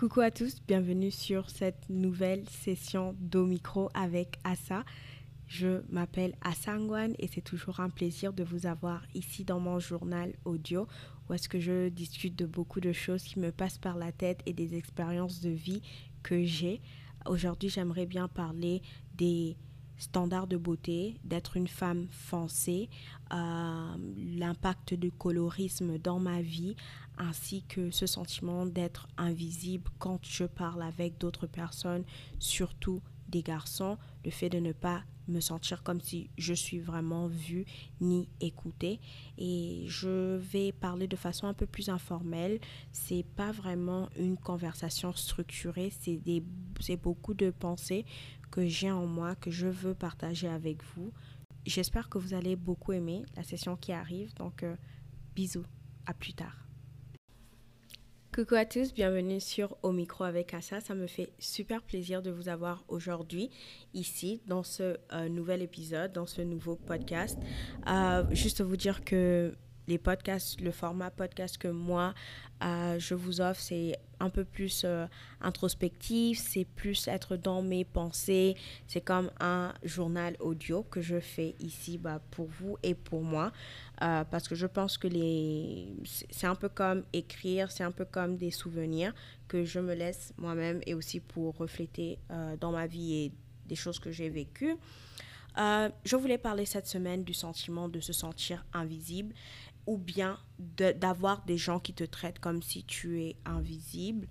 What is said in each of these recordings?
Coucou à tous, bienvenue sur cette nouvelle session d'Omicro avec Assa. Je m'appelle Assa Ngwan et c'est toujours un plaisir de vous avoir ici dans mon journal audio où est-ce que je discute de beaucoup de choses qui me passent par la tête et des expériences de vie que j'ai. Aujourd'hui, j'aimerais bien parler des standards de beauté, d'être une femme foncée, euh, l'impact du colorisme dans ma vie, ainsi que ce sentiment d'être invisible quand je parle avec d'autres personnes, surtout des garçons, le fait de ne pas me sentir comme si je suis vraiment vue ni écoutée. Et je vais parler de façon un peu plus informelle. C'est pas vraiment une conversation structurée, c'est beaucoup de pensées que j'ai en moi que je veux partager avec vous. J'espère que vous allez beaucoup aimer la session qui arrive. Donc euh, bisous, à plus tard. Coucou à tous, bienvenue sur Au micro avec Assa. Ça me fait super plaisir de vous avoir aujourd'hui ici dans ce euh, nouvel épisode, dans ce nouveau podcast. Euh, juste vous dire que les podcasts, le format podcast que moi euh, je vous offre, c'est un peu plus introspectif, c'est plus être dans mes pensées, c'est comme un journal audio que je fais ici bah, pour vous et pour moi, euh, parce que je pense que les... c'est un peu comme écrire, c'est un peu comme des souvenirs que je me laisse moi-même et aussi pour refléter dans ma vie et des choses que j'ai vécues. je voulais parler cette semaine du sentiment de se sentir invisible ou bien d'avoir des gens qui te traitent comme si tu es invisible.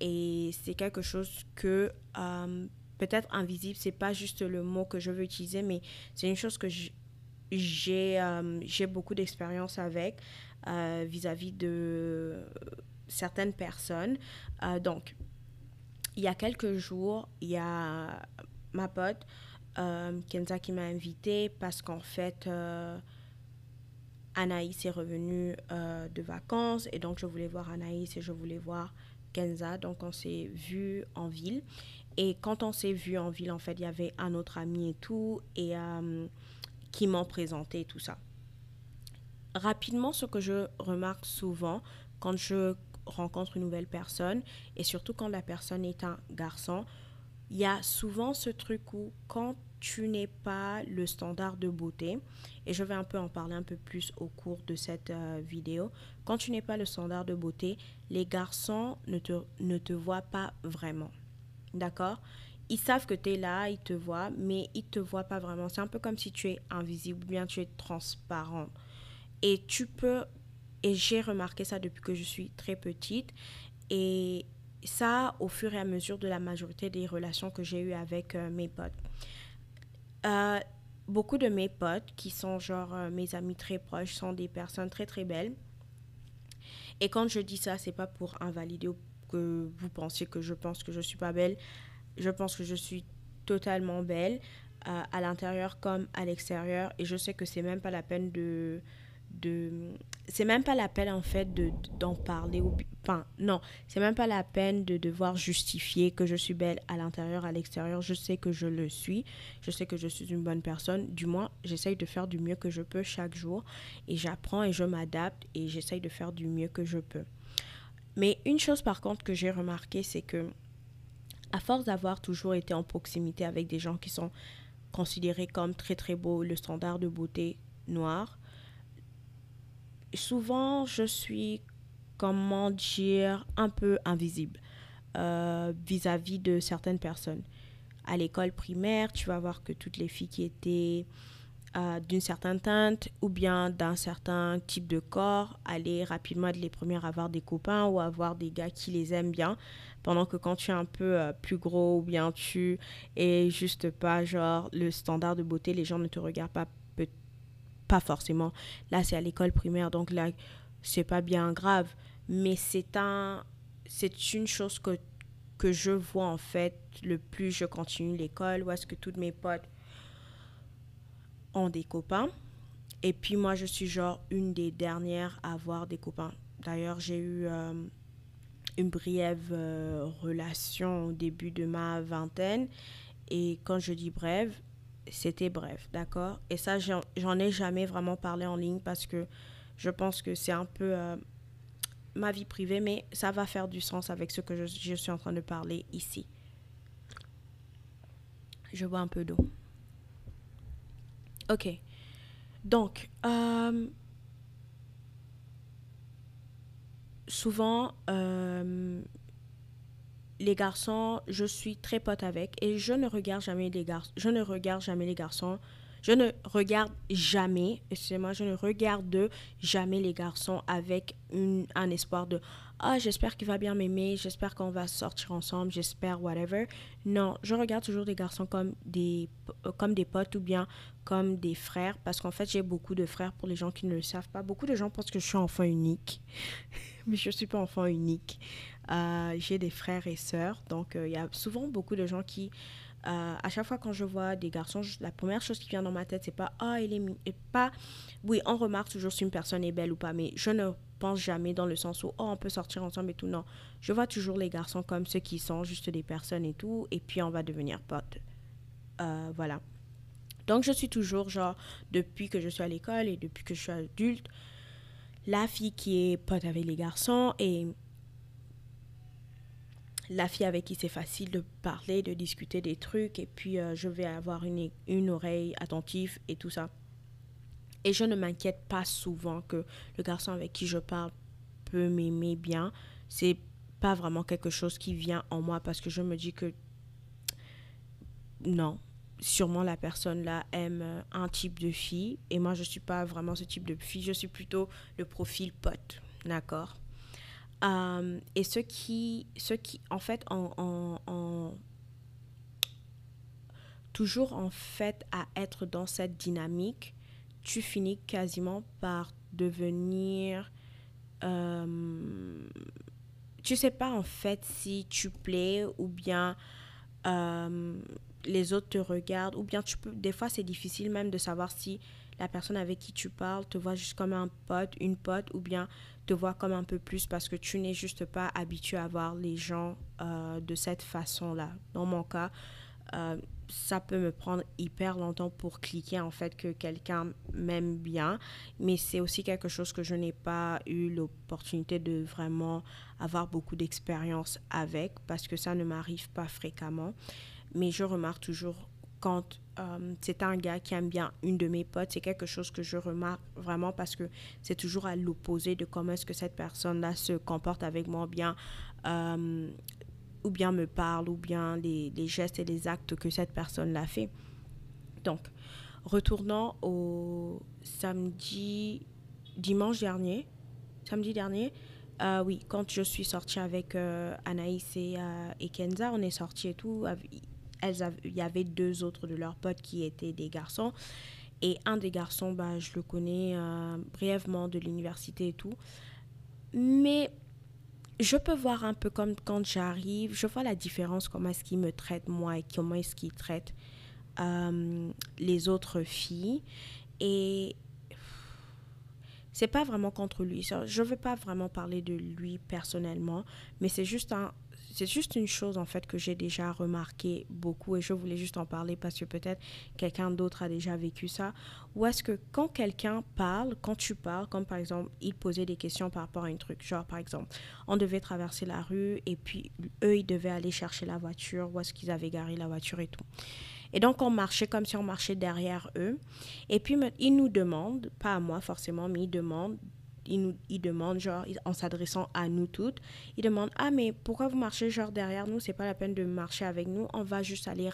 Et c'est quelque chose que euh, peut-être invisible, c'est pas juste le mot que je veux utiliser, mais c'est une chose que j'ai euh, beaucoup d'expérience avec euh, vis-à-vis de certaines personnes. donc, il y a quelques jours, il y a ma pote Kenza qui m'a invitée parce qu'en fait, Anaïs est revenue euh, de vacances et donc je voulais voir Anaïs et je voulais voir Kenza. Donc on s'est vu en ville. Et quand on s'est vu en ville, en fait, il y avait un autre ami et tout et euh, qui m'ont présenté tout ça. Rapidement, ce que je remarque souvent quand je rencontre une nouvelle personne et surtout quand la personne est un garçon, il y a souvent ce truc où quand tu n'es pas le standard de beauté, et je vais un peu en parler un peu plus au cours de cette euh, vidéo, quand tu n'es pas le standard de beauté, les garçons ne te, ne te voient pas vraiment. D'accord? Ils savent que tu es là, ils te voient, mais ils te voient pas vraiment. C'est un peu comme si tu es invisible ou bien tu es transparent. Et tu peux, et j'ai remarqué ça depuis que je suis très petite, et ça au fur et à mesure de la majorité des relations que j'ai eues avec euh, mes potes. Euh, beaucoup de mes potes, qui sont genre euh, mes amis très proches, sont des personnes très très belles. Et quand je dis ça, c'est pas pour invalider que vous pensiez que je pense que je suis pas belle. Je pense que je suis totalement belle euh, à l'intérieur comme à l'extérieur. Et je sais que c'est même pas la peine de de c'est même pas la peine en fait de d'en parler ou enfin non c'est même pas la peine de devoir justifier que je suis belle à l'intérieur à l'extérieur. Je sais que je le suis. Je sais que je suis une bonne personne. Du moins j'essaye de faire du mieux que je peux chaque jour et j'apprends et je m'adapte et j'essaye de faire du mieux que je peux. Mais une chose par contre que j'ai remarqué c'est que à force d'avoir toujours été en proximité avec des gens qui sont considérés comme très très beaux le standard de beauté noir souvent, je suis, comment dire, un peu invisible euh, vis-à-vis de certaines personnes. À l'école primaire, tu vas voir que toutes les filles qui étaient d'une certaine teinte ou bien d'un certain type de corps allaient rapidement être les premières avoir des copains ou avoir des gars qui les aiment bien. Pendant que quand tu es un peu euh, plus gros ou bien tu es juste pas genre le standard de beauté, les gens ne te regardent pas pas forcément. Là, c'est à l'école primaire, donc là, c'est pas bien grave. Mais c'est un, c'est une chose que, que je vois en fait le plus je continue l'école, où est-ce que toutes mes potes ont des copains. Et puis moi, je suis genre une des dernières à avoir des copains. D'ailleurs, j'ai eu euh, une brève euh, relation au début de ma vingtaine. Et quand je dis brève, c'était bref, d'accord? Et ça, j'en ai jamais vraiment parlé en ligne parce que je pense que c'est un peu euh, ma vie privée, mais ça va faire du sens avec ce que je, je suis en train de parler ici. Je bois un peu d'eau. Ok. Donc, euh, souvent, euh, les garçons, je suis très pote avec et je ne regarde jamais les garçons. Je ne regarde jamais les garçons. Je ne regarde jamais, excusez-moi, je ne regarde jamais les garçons avec un espoir de ah, j'espère qu'il va bien m'aimer, j'espère qu'on va sortir ensemble, j'espère whatever. Non, je regarde toujours les garçons comme des, comme des potes ou bien comme des frères parce qu'en fait, j'ai beaucoup de frères pour les gens qui ne le savent pas. Beaucoup de gens pensent que je suis enfant unique, mais je ne suis pas enfant unique. Euh, j'ai des frères et sœurs, donc euh, il y a souvent beaucoup de gens qui euh, à chaque fois quand je vois des garçons, la première chose qui vient dans ma tête, c'est pas ah, il est pas oui, on remarque toujours si une personne est belle ou pas, mais je ne pense jamais dans le sens où oh, on peut sortir ensemble et tout. Non, je vois toujours les garçons comme ceux qui sont juste des personnes et tout, et puis on va devenir potes. Euh, voilà. Donc je suis toujours genre depuis que je suis à l'école et depuis que je suis adulte, la fille qui est pote avec les garçons et la fille avec qui c'est facile de parler, de discuter des trucs, et puis euh, je vais avoir une, une oreille attentive et tout ça. Et je ne m'inquiète pas souvent que le garçon avec qui je parle peut m'aimer bien. C'est pas vraiment quelque chose qui vient en moi parce que je me dis que non, sûrement la personne là aime un type de fille et moi je suis pas vraiment ce type de fille, je suis plutôt le profil pote, d'accord? Euh, et ce qui, ce qui, en fait, en, toujours en fait à être dans cette dynamique, tu finis quasiment par devenir... Euh, tu sais pas en fait si tu plais ou bien euh, les autres te regardent ou bien tu peux... Des fois c'est difficile même de savoir si la personne avec qui tu parles te voit juste comme un pote, une pote ou bien te vois comme un peu plus parce que tu n'es juste pas habitué à voir les gens euh, de cette façon-là. Dans mon cas, euh, ça peut me prendre hyper longtemps pour cliquer en fait que quelqu'un m'aime bien, mais c'est aussi quelque chose que je n'ai pas eu l'opportunité de vraiment avoir beaucoup d'expérience avec parce que ça ne m'arrive pas fréquemment. Mais je remarque toujours quand euh, c'est un gars qui aime bien une de mes potes, c'est quelque chose que je remarque vraiment parce que c'est toujours à l'opposé de comment est-ce que cette personne-là se comporte avec moi, bien, euh, ou bien me parle, ou bien les, gestes et les actes que cette personne-là fait. Donc, retournant au samedi, dimanche dernier, samedi dernier, euh, oui, quand je suis sortie avec Anaïs et, et, Kenza, on est sortis et tout il y avait deux autres de leurs potes qui étaient des garçons. Et un des garçons, bah, je le connais euh, brièvement de l'université et tout. Mais je peux voir un peu comme quand j'arrive, je vois la différence, comment est-ce qu'il me traite moi et comment est-ce qu'il traite euh, les autres filles. Et c'est pas vraiment contre lui. Je veux pas vraiment parler de lui personnellement, mais c'est juste un, c'est juste une chose en fait que j'ai déjà remarqué beaucoup et je voulais juste en parler parce que peut-être quelqu'un d'autre a déjà vécu ça. Ou est-ce que quand quelqu'un parle, quand tu parles, comme par exemple, il posait des questions par rapport à un truc, genre par exemple, on devait traverser la rue et puis eux, ils devaient aller chercher la voiture, où est-ce qu'ils avaient garé la voiture et tout. Et donc, on marchait comme si on marchait derrière eux. Et puis, ils nous demandent, pas à moi forcément, mais ils demandent il nous demande, genre, en s'adressant à nous toutes, il demande Ah, mais pourquoi vous marchez, genre, derrière nous? C'est pas la peine de marcher avec nous. On va juste aller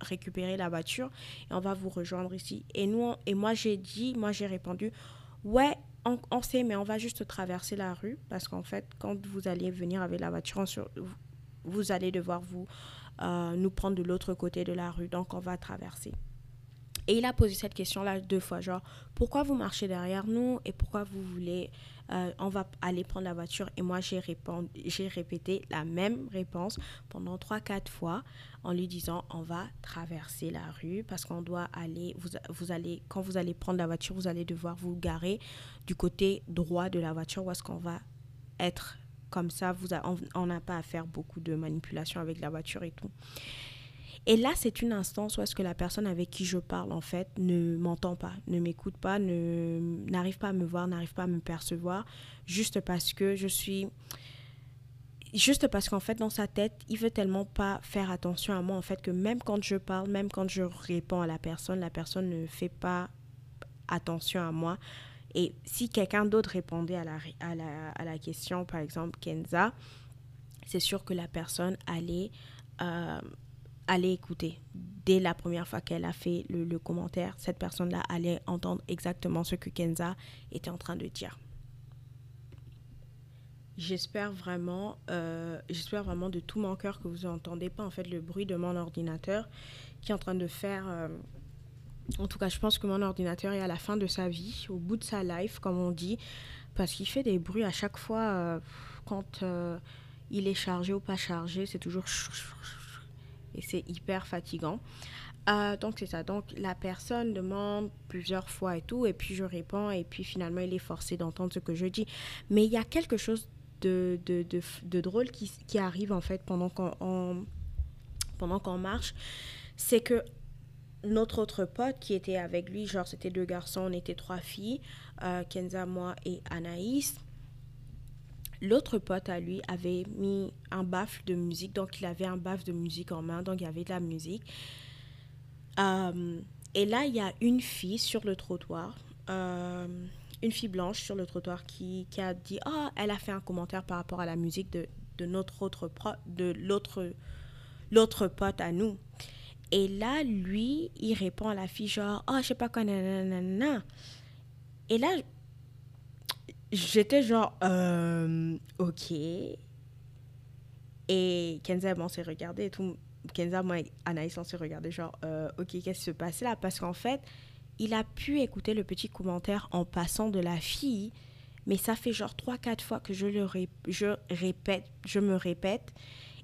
récupérer la voiture et on va vous rejoindre ici. Et, nous, et moi, j'ai dit, moi, j'ai répondu Ouais, on, sait, mais on va juste traverser la rue parce qu'en fait, quand vous allez venir avec la voiture, vous allez devoir vous, euh, nous prendre de l'autre côté de la rue. Donc, on va traverser. Et il a posé cette question-là deux fois, genre, pourquoi vous marchez derrière nous et pourquoi vous voulez, euh, on va aller prendre la voiture? Et moi, j'ai, répété la même réponse pendant trois, quatre fois en lui disant, on va traverser la rue parce qu'on doit aller, vous, vous allez, quand vous allez prendre la voiture, vous allez devoir vous garer du côté droit de la voiture où est-ce qu'on va être comme ça. Vous on n'a pas à faire beaucoup de manipulation avec la voiture et tout. Et là, c'est une instance où est-ce que la personne avec qui je parle, en fait, ne m'entend pas, ne m'écoute pas, n'arrive pas à me voir, n'arrive pas à me percevoir, juste parce que je suis... Juste parce qu'en fait, dans sa tête, il veut tellement pas faire attention à moi, en fait, que même quand je parle, même quand je réponds à la personne, la personne ne fait pas attention à moi. Et si quelqu'un d'autre répondait à la, à, la, à la question, par exemple, Kenza, c'est sûr que la personne allait, euh, allait écouter. Dès la première fois qu'elle a fait le, commentaire, cette personne-là allait entendre exactement ce que Kenza était en train de dire. J'espère vraiment, euh, j'espère vraiment de tout mon cœur que vous n'entendez pas en fait le bruit de mon ordinateur qui est en train de faire. Euh, en tout cas, je pense que mon ordinateur est à la fin de sa vie, au bout de sa life, comme on dit, parce qu'il fait des bruits à chaque fois quand il est chargé ou pas chargé, c'est toujours et c'est hyper fatigant. Euh, donc c'est ça. Donc la personne demande plusieurs fois et tout, et puis je réponds, et puis finalement il est forcé d'entendre ce que je dis. Mais il y a quelque chose de, de, de, drôle qui, qui, arrive en fait pendant qu'on pendant marche, c'est que notre autre pote qui était avec lui, genre c'était deux garçons, on était trois filles, euh, Kenza, moi et Anaïs L'autre pote à lui avait mis un baffle de musique, donc il avait un baffle de musique en main, donc il y avait de la musique. Euh, et là, il y a une fille sur le trottoir, euh, une fille blanche sur le trottoir qui, a dit, oh, elle a fait un commentaire par rapport à la musique de, notre autre de l'autre l'autre pote à nous. Et là, lui, il répond à la fille genre, oh, je sais pas quoi, nanana. Et là, J'étais genre, euh, ok. Et Kenza, on s'est regardé et tout. Kenza, moi et Anaïs, on s'est regardé genre, euh, ok, qu'est-ce qui se passe là? Parce qu'en fait, il a pu écouter le petit commentaire en passant de la fille, mais ça fait genre 3-4 fois que je le je répète, je me répète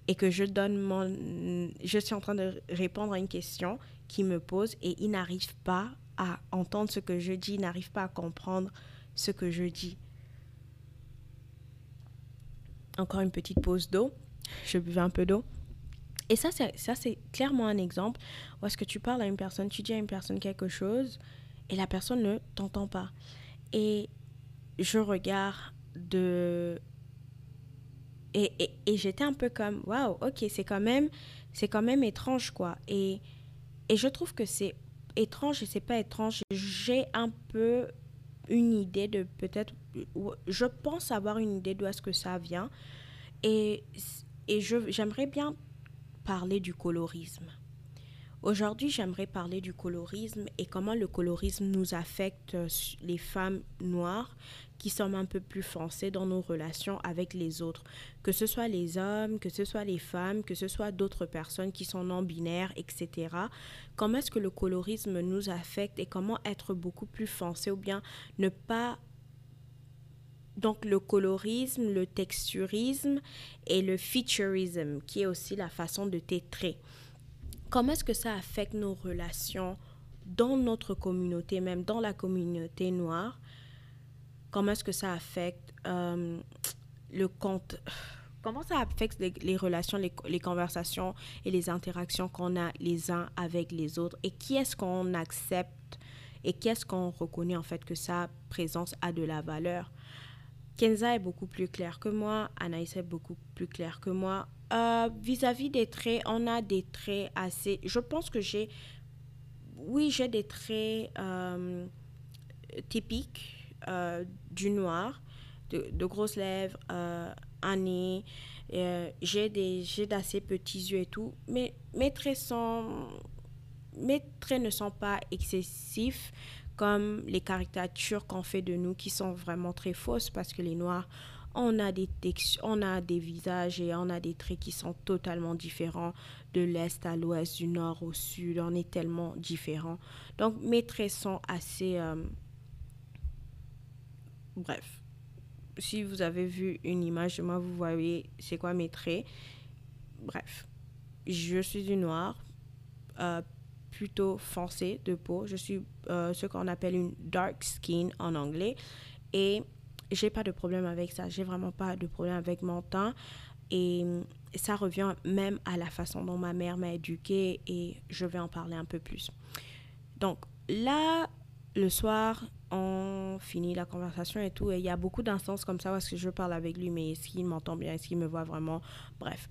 et que je donne mon. Je suis en train de répondre à une question qui me pose et il n'arrive pas à entendre ce que je dis, il n'arrive pas à comprendre ce que je dis encore une petite pause d'eau. Je buvais un peu d'eau. Et ça, c'est clairement un exemple où est-ce que tu parles à une personne, tu dis à une personne quelque chose et la personne ne t'entend pas. Et je regarde de... Et, j'étais un peu comme, waouh, ok, c'est quand même, quand même étrange, quoi. Et, et je trouve que c'est étrange et c'est pas étrange. J'ai un peu une idée de peut-être, je pense avoir une idée d'où est-ce que ça vient. Et, et j'aimerais bien parler du colorisme. Aujourd'hui, j'aimerais parler du colorisme et comment le colorisme nous affecte euh, les femmes noires qui sommes un peu plus foncées dans nos relations avec les autres, que ce soit les hommes, que ce soit les femmes, que ce soit d'autres personnes qui sont non-binaires, etc. Comment est-ce que le colorisme nous affecte et comment être beaucoup plus foncé ou bien ne pas donc le colorisme, le texturisme et le featurisme, qui est aussi la façon de tétrer. Comment est-ce que ça affecte nos relations dans notre communauté, même dans la communauté noire? Comment est-ce que ça affecte euh, le compte Comment ça affecte les, relations, les, les, conversations et les interactions qu'on a les uns avec les autres? Et qui est-ce qu'on accepte et qui est-ce qu'on reconnaît en fait que sa présence a de la valeur? Kenza est beaucoup plus claire que moi, Anaïs est beaucoup plus claire que moi. Euh, vis-à-vis des traits, on a des traits assez... Je pense que j'ai... Oui, j'ai des traits euh, typiques euh, du noir, de, grosses lèvres, un nez. j'ai d'assez petits yeux et tout. Mais mes traits, sont, mes traits ne sont pas excessifs comme les caricatures qu'on fait de nous qui sont vraiment très fausses parce que les noirs on a des on a des visages et on a des traits qui sont totalement différents de l'est à l'ouest, du nord au sud. On est tellement différents. Donc mes traits sont assez euh, bref. Si vous avez vu une image de moi, vous voyez c'est quoi mes traits. Bref, je suis du noir, euh, plutôt foncé de peau. Je suis euh, ce qu'on appelle une dark skin en anglais. Et j'ai pas de problème avec ça. J'ai vraiment pas de problème avec mon teint. Et ça revient même à la façon dont ma mère m'a éduquée et je vais en parler un peu plus. Donc là, le soir, on finit la conversation et tout. Et il y a beaucoup d'instances comme ça parce que je parle avec lui, mais est-ce qu'il m'entend bien Est-ce qu'il me voit vraiment? Bref.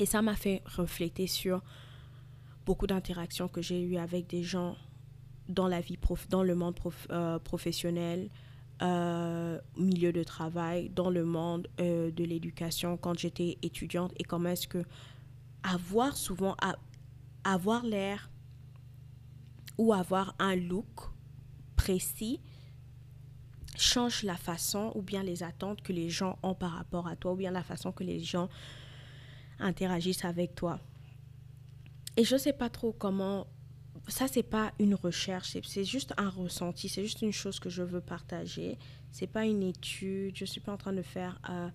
Et ça m'a fait refléter sur beaucoup d'interactions que j'ai eues avec des gens dans la vie prof, dans le monde euh, professionnel, euh, milieu de travail, dans le monde euh, de l'éducation quand j'étais étudiante et comment est-ce que avoir souvent avoir l'air ou avoir un look précis change la façon ou bien les attentes que les gens ont par rapport à toi ou bien la façon que les gens interagissent avec toi. Et je ne sais pas trop comment ça c'est pas une recherche, c'est juste un ressenti, c'est juste une chose que je veux partager. C'est pas une étude, je suis pas en train de faire euh,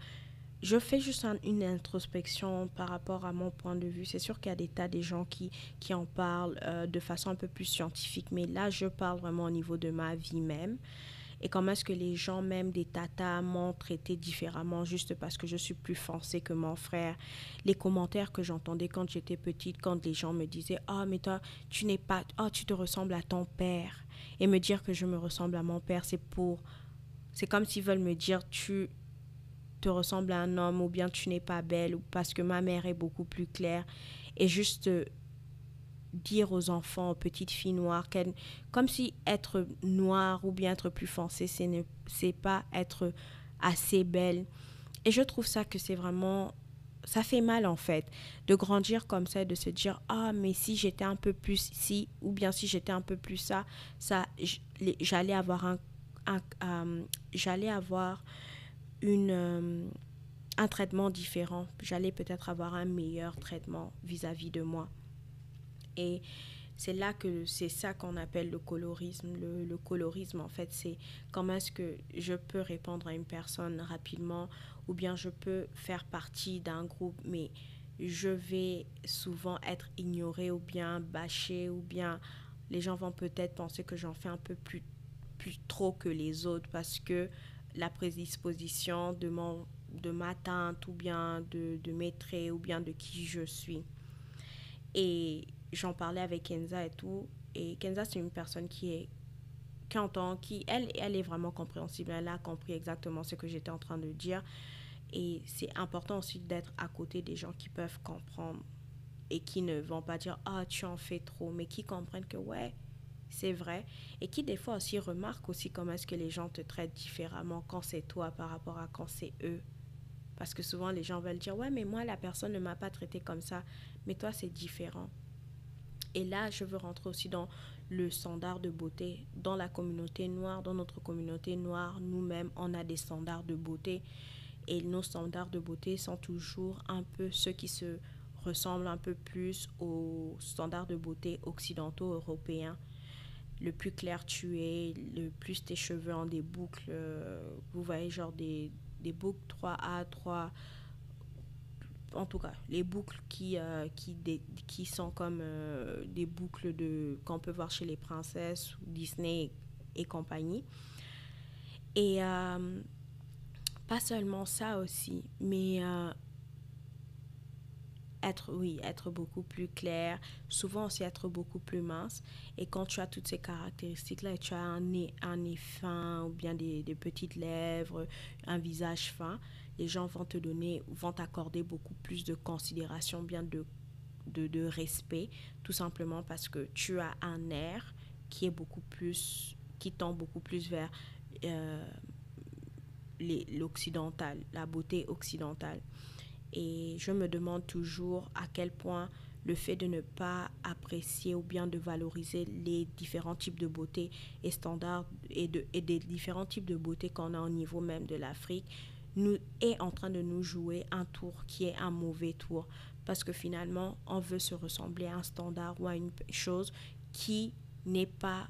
je fais juste une introspection par rapport à mon point de vue. C'est sûr qu'il y a des tas de gens qui, qui en parlent euh, de façon un peu plus scientifique, mais là, je parle vraiment au niveau de ma vie même. Et comment est-ce que les gens, même des tatas, m'ont traité différemment juste parce que je suis plus foncée que mon frère? Les commentaires que j'entendais quand j'étais petite, quand les gens me disaient oh, mais toi, tu n'es pas. Oh, tu te ressembles à ton père. Et me dire que je me ressemble à mon père, c'est pour. C'est comme s'ils veulent me dire Tu te ressembles à un homme ou bien tu n'es pas belle ou parce que ma mère est beaucoup plus claire. Et juste euh, dire aux enfants, aux petites filles noires, comme si être noire ou bien être plus foncée, c'est ne c'est pas être assez belle. Et je trouve ça que c'est vraiment ça fait mal en fait de grandir comme ça et de se dire ah mais si j'étais un peu plus si ou bien si j'étais un peu plus ça ça j'allais avoir un, un euh, j'allais avoir une, euh, un traitement différent. J'allais peut-être avoir un meilleur traitement vis-à-vis de moi. Et c'est là que c'est ça qu'on appelle le colorisme. Le, colorisme, en fait, c'est comment est-ce que je peux répondre à une personne rapidement ou bien je peux faire partie d'un groupe, mais je vais souvent être ignoré ou bien bâché ou bien les gens vont peut-être penser que j'en fais un peu plus, plus trop que les autres parce que la prédisposition de, mon, de ma tante ou bien de, de mes traits ou bien de qui je suis. Et j'en parlais avec Kenza et tout. Et Kenza, c'est une personne qui est qui qui, elle, elle est vraiment compréhensible. Elle a compris exactement ce que j'étais en train de dire. Et c'est important aussi d'être à côté des gens qui peuvent comprendre et qui ne vont pas dire Ah, tu en fais trop, mais qui comprennent que, ouais, c'est vrai, et qui des fois aussi remarque aussi comment est-ce que les gens te traitent différemment quand c'est toi par rapport à quand c'est eux. Parce que souvent les gens veulent dire, ouais, mais moi la personne ne m'a pas traité comme ça, mais toi c'est différent. Et là, je veux rentrer aussi dans le standard de beauté. Dans la communauté noire, dans notre communauté noire, nous-mêmes, on a des standards de beauté. Et nos standards de beauté sont toujours un peu ceux qui se ressemblent un peu plus aux standards de beauté occidentaux européens le plus clair tu es, le plus tes cheveux ont des boucles, euh, vous voyez, genre des, des boucles 3A, 3 en tout cas, les boucles qui, euh, qui, qui sont comme euh, des boucles de qu'on peut voir chez les princesses, Disney et, compagnie. Et pas seulement ça aussi, mais être, oui, être beaucoup plus clair, souvent aussi être beaucoup plus mince. Et quand tu as toutes ces caractéristiques-là et tu as un nez, un nez fin ou bien des, petites lèvres, un visage fin, les gens vont te donner, vont t'accorder beaucoup plus de considération, bien de, de, respect, tout simplement parce que tu as un air qui est beaucoup plus, qui tend beaucoup plus vers euh, l'occidental, la beauté occidentale. Et je me demande toujours à quel point le fait de ne pas apprécier ou bien de valoriser les différents types de beauté et standards et, de, et des différents types de beauté qu'on a au niveau même de l'Afrique est en train de nous jouer un tour qui est un mauvais tour. Parce que finalement on veut se ressembler à un standard ou à une chose qui n'est pas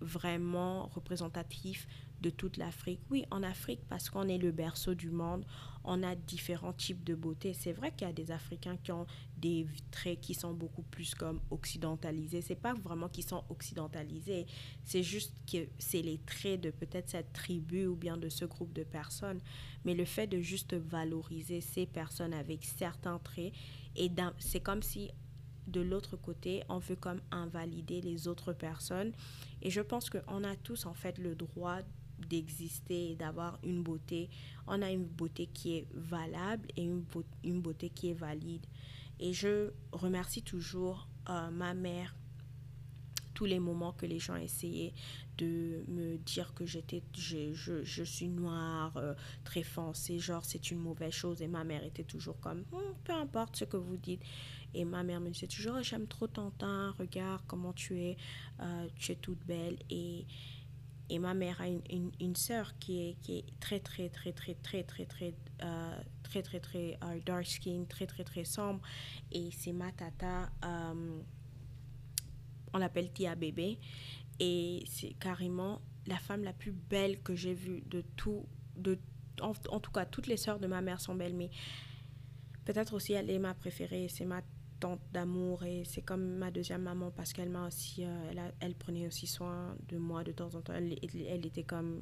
vraiment représentatif de toute l'Afrique. Oui, en Afrique, parce qu'on est le berceau du monde, on a différents types de beauté. C'est vrai qu'il y a des Africains qui ont des traits qui sont beaucoup plus comme occidentalisés. C'est pas vraiment qu'ils sont occidentalisés, c'est juste que c'est les traits de peut-être cette tribu ou bien de ce groupe de personnes. Mais le fait de juste valoriser ces personnes avec certains traits, et c'est comme si de l'autre côté, on veut comme invalider les autres personnes. Et je pense qu'on a tous en fait le droit d'exister et d'avoir une beauté. On a une beauté qui est valable et une, une beauté qui est valide. Et je remercie toujours euh, ma mère tous les moments que les gens essayaient de me dire que j'étais je, je, je, suis noire euh, très foncée genre c'est une mauvaise chose et ma mère était toujours comme hum, peu importe ce que vous dites et ma mère me disait toujours oh, j'aime trop ton teint regarde comment tu es euh, tu es toute belle et et ma mère a une, une, sœur qui est, qui est très, très, très, très, très, très, très, euh, très, très, très, euh, dark skin, très, très, très sombre. Et c'est ma tata, euh, on l'appelle Tia Bébé. Et c'est carrément la femme la plus belle que j'ai vue de tout. De, en, en, tout cas, toutes les sœurs de ma mère sont belles, mais peut-être aussi elle est ma préférée. C'est ma d'amour et c'est comme ma deuxième maman parce qu'elle m'a aussi, euh, elle, elle, prenait aussi soin de moi de temps en temps. Elle, elle, était comme,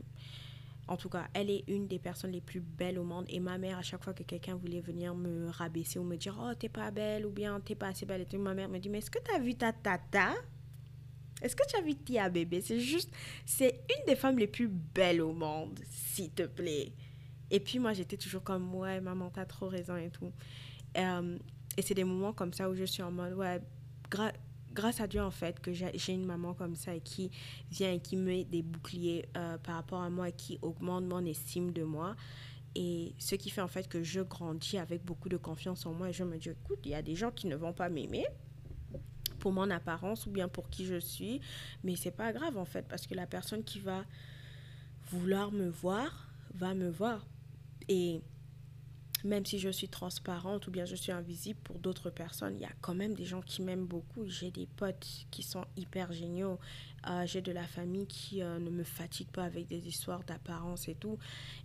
en tout cas, elle est une des personnes les plus belles au monde. Et ma mère, à chaque fois que quelqu'un voulait venir me rabaisser ou me dire, oh, t'es pas belle ou bien t'es pas assez belle, et tout, ma mère me dit, mais est-ce que tu as vu ta tata? Est-ce que tu as vu Tia bébé? C'est juste, c'est une des femmes les plus belles au monde, s'il te plaît. Et puis moi, j'étais toujours comme, ouais, maman, t'as trop raison et tout. Euh, et c'est des moments comme ça où je suis en mode, ouais, grâce à Dieu, en fait, que j'ai une maman comme ça et qui vient et qui met des boucliers euh, par rapport à moi et qui augmente mon estime de moi. Et ce qui fait en fait que je grandis avec beaucoup de confiance en moi et je me dis, écoute, il y a des gens qui ne vont pas m'aimer pour mon apparence ou bien pour qui je suis, mais c'est pas grave en fait parce que la personne qui va vouloir me voir va me voir. Et même si je suis transparente ou bien je suis invisible pour d'autres personnes, il y a quand même des gens qui m'aiment beaucoup. J'ai des potes qui sont hyper géniaux. J'ai de la famille qui euh, ne me fatigue pas avec des histoires d'apparence et tout.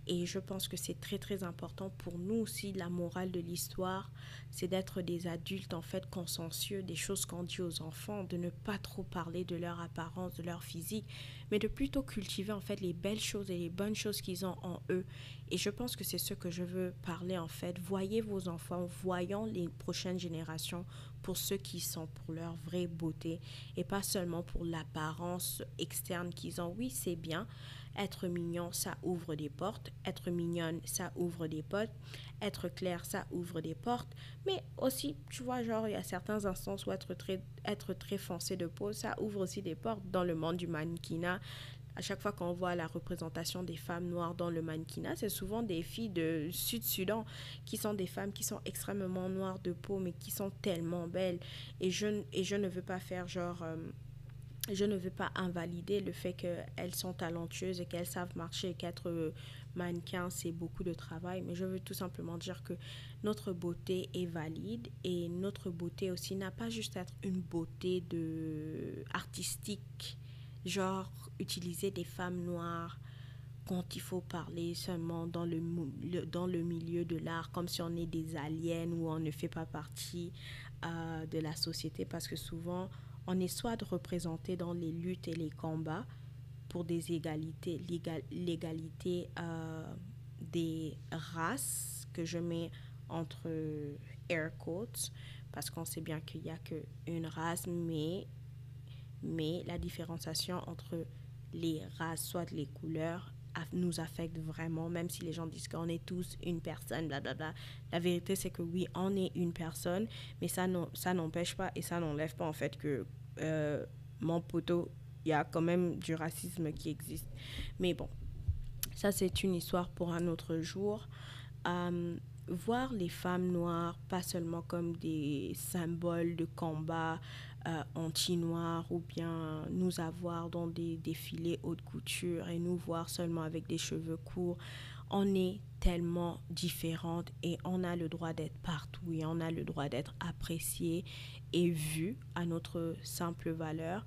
Et je pense que c'est très très important pour nous aussi. La morale de l'histoire, c'est d'être des adultes en fait consciencieux des choses qu'on dit aux enfants, de ne pas trop parler de leur apparence, de leur physique, mais de plutôt cultiver en fait les belles choses et les bonnes choses qu'ils ont en eux. Et je pense que c'est ce que je veux parler en fait. Voyez vos enfants, voyons les prochaines générations pour ceux qui sont pour leur vraie beauté et pas seulement pour l'apparence externe qu'ils ont. Oui, c'est bien. Être mignon, ça ouvre des portes. Être mignonne, ça ouvre des portes. Être clair, ça ouvre des portes. Mais aussi, tu vois, genre, il y a certains instances où être très, être très foncé de peau, ça ouvre aussi des portes dans le monde du mannequinat à chaque fois qu'on voit la représentation des femmes noires dans le mannequinat, c'est souvent des filles de Sud-Sudan qui sont des femmes qui sont extrêmement noires de peau, mais qui sont tellement belles. Et je, et je ne veux pas faire genre... Euh, je ne veux pas invalider le fait qu'elles sont talentueuses et qu'elles savent marcher et qu'être mannequin, c'est beaucoup de travail, mais je veux tout simplement dire que notre beauté est valide et notre beauté aussi n'a pas juste à être une beauté de artistique genre utiliser des femmes noires quand il faut parler seulement dans le, dans le milieu de l'art, comme si on est des aliens ou on ne fait pas partie euh, de la société, parce que souvent, on est soit de représenter dans les luttes et les combats pour des égalités, l'égalité euh, des races que je mets entre air quotes, parce qu'on sait bien qu'il n'y a qu'une race, mais mais la différenciation entre les races, soit les couleurs, nous affecte vraiment, même si les gens disent qu'on est tous une personne, blablabla. La vérité, c'est que oui, on est une personne, mais ça n'empêche pas et ça n'enlève pas en fait que euh, mon poteau, il y a quand même du racisme qui existe. Mais bon, ça c'est une histoire pour un autre jour. Euh, voir les femmes noires pas seulement comme des symboles de combat euh, anti-noir ou bien nous avoir dans des défilés haute couture et nous voir seulement avec des cheveux courts on est tellement différentes et on a le droit d'être partout et on a le droit d'être apprécié et vu à notre simple valeur.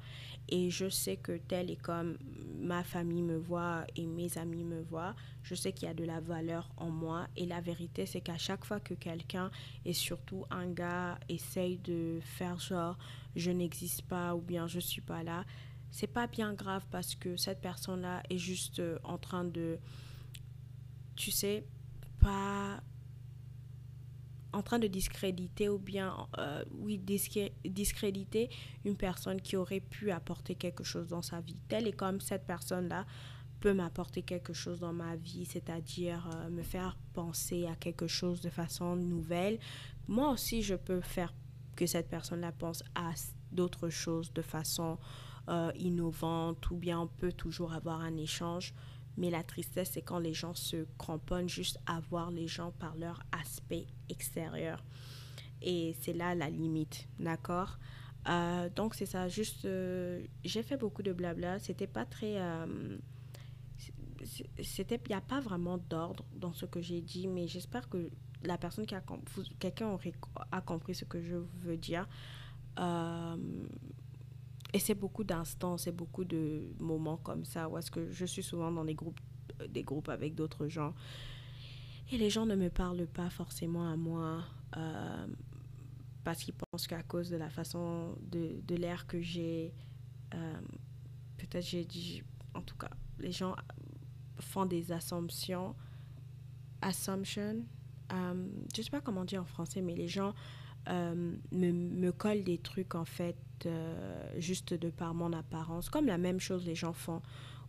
Et je sais que tel et comme ma famille me voit et mes amis me voient, je sais qu'il y a de la valeur en moi. Et la vérité, c'est qu'à chaque fois que quelqu'un, et surtout un gars, essaye de faire genre je n'existe pas ou bien je suis pas là, c'est pas bien grave parce que cette personne-là est juste euh, en train de, tu sais, pas en train de discréditer ou bien, euh, oui, discréditer une personne qui aurait pu apporter quelque chose dans sa vie. Telle et comme cette personne-là peut m'apporter quelque chose dans ma vie, c'est-à-dire euh, me faire penser à quelque chose de façon nouvelle. Moi aussi, je peux faire que cette personne-là pense à d'autres choses de façon euh, innovante ou bien on peut toujours avoir un échange. Mais la tristesse, c'est quand les gens se cramponnent juste à voir les gens par leur aspect extérieur. Et c'est là la limite, d'accord? Euh, Donc c'est ça, juste, euh, j'ai fait beaucoup de blabla. C'était pas très... Euh, c'était, il n'y a pas vraiment d'ordre dans ce que j'ai dit, mais j'espère que la personne qui a quelqu'un a compris ce que je veux dire. Et c'est beaucoup d'instants, c'est beaucoup de moments comme ça où est-ce que je suis souvent dans des groupes, euh, des groupes avec d'autres gens. Et les gens ne me parlent pas forcément à moi euh, parce qu'ils pensent qu'à cause de la façon de, l'air que j'ai, euh, peut-être j'ai dit, en tout cas, les gens font des assumptions, assumption, je ne sais pas comment dire en français, mais les gens me collent des trucs en fait euh, juste de par mon apparence. Comme la même chose les gens font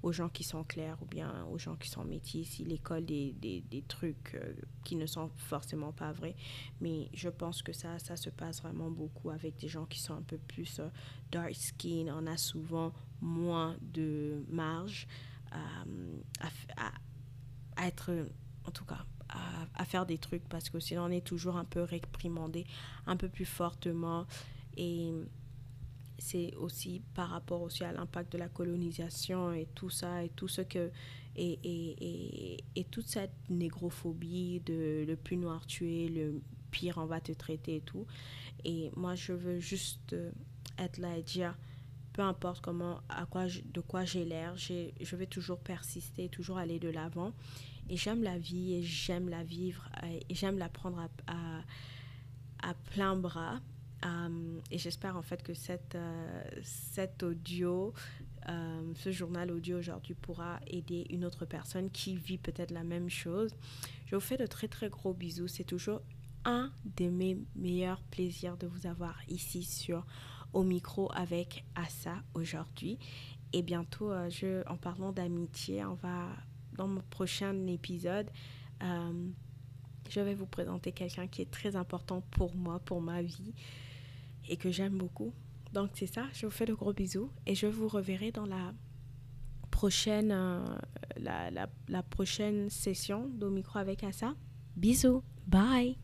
aux gens qui sont clairs ou bien aux gens qui sont métis. Ils écolent des, des, trucs euh, qui ne sont forcément pas vrais. Mais je pense que ça, ça se passe vraiment beaucoup avec des gens qui sont un peu plus euh, dark skin. On a souvent moins de marge à, être, en tout cas, à, faire des trucs parce que sinon on est toujours un peu réprimandé, un peu plus fortement. Et c'est aussi par rapport aussi à l'impact de la colonisation et tout ça et tout ce que et, et, et, toute cette négrophobie de le plus noir tué le pire on va te traiter et tout. Et moi je veux juste euh, être là et dire peu importe comment à quoi de quoi j'ai l'air je vais toujours persister toujours aller de l'avant. Et j'aime la vie et j'aime la vivre et j'aime la prendre à, à plein bras euh, et j'espère en fait que cette, euh, cet audio, euh, ce journal audio aujourd'hui pourra aider une autre personne qui vit peut-être la même chose. Je vous fais de très très gros bisous. C'est toujours un de mes meilleurs plaisirs de vous avoir ici sur au micro avec Assa aujourd'hui. Et bientôt, je, en parlant d'amitié, on va dans mon prochain épisode. je vais vous présenter quelqu'un qui est très important pour moi, pour ma vie et que j'aime beaucoup. Donc c'est ça, je vous fais de gros bisous et je vous reverrai dans la prochaine, euh, la, la, prochaine session d'Au micro avec Assa. Bisous, bye